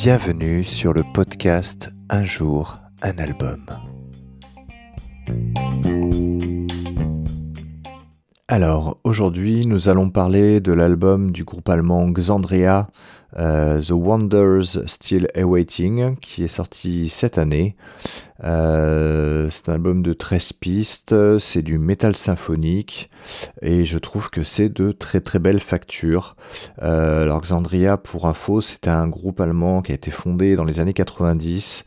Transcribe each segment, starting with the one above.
Bienvenue sur le podcast Un jour, un album. Alors, aujourd'hui, nous allons parler de l'album du groupe allemand Xandria, euh, The Wonders Still Awaiting, qui est sorti cette année. Euh, c'est un album de 13 pistes, c'est du métal symphonique, et je trouve que c'est de très très belles factures. Euh, alors, Xandria, pour info, c'est un groupe allemand qui a été fondé dans les années 90.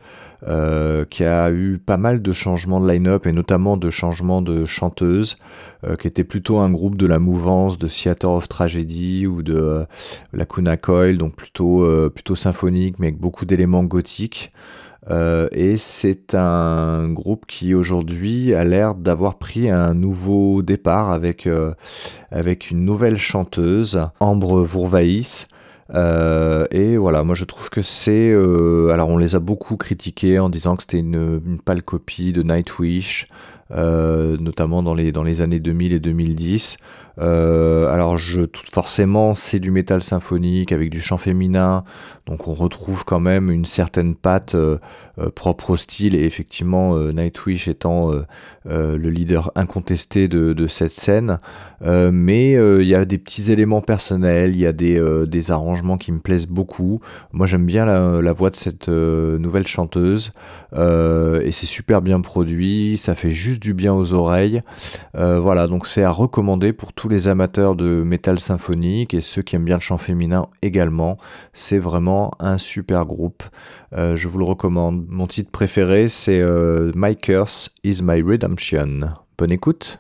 Euh, qui a eu pas mal de changements de line-up et notamment de changements de chanteuses, euh, qui était plutôt un groupe de la mouvance de Theater of Tragedy ou de euh, Lacuna Coil, donc plutôt, plutôt symphonique mais avec beaucoup d'éléments gothiques. et c'est un groupe qui aujourd'hui a l'air d'avoir pris un nouveau départ avec, avec une nouvelle chanteuse, Ambre Vourvaïs, euh, et voilà, moi je trouve que c'est... Euh, alors on les a beaucoup critiqués en disant que c'était une, une, pâle copie de Nightwish, euh, notamment dans les, dans les années 2000 et 2010. Euh, alors je, forcément c'est du métal symphonique avec du chant féminin, donc on retrouve quand même une certaine patte euh, propre au style et effectivement Nightwish étant le leader incontesté de, cette scène. mais il y a des petits éléments personnels, il y a des, des, arrangements qui me plaisent beaucoup. Moi j'aime bien la, la, voix de cette nouvelle chanteuse et c'est super bien produit, ça fait juste du bien aux oreilles. voilà donc c'est à recommander pour tous les amateurs de métal symphonique et ceux qui aiment bien le chant féminin également. C'est vraiment un super groupe. Euh, je vous le recommande. Mon titre préféré, c'est euh, My Curse is My Redemption. Bonne écoute.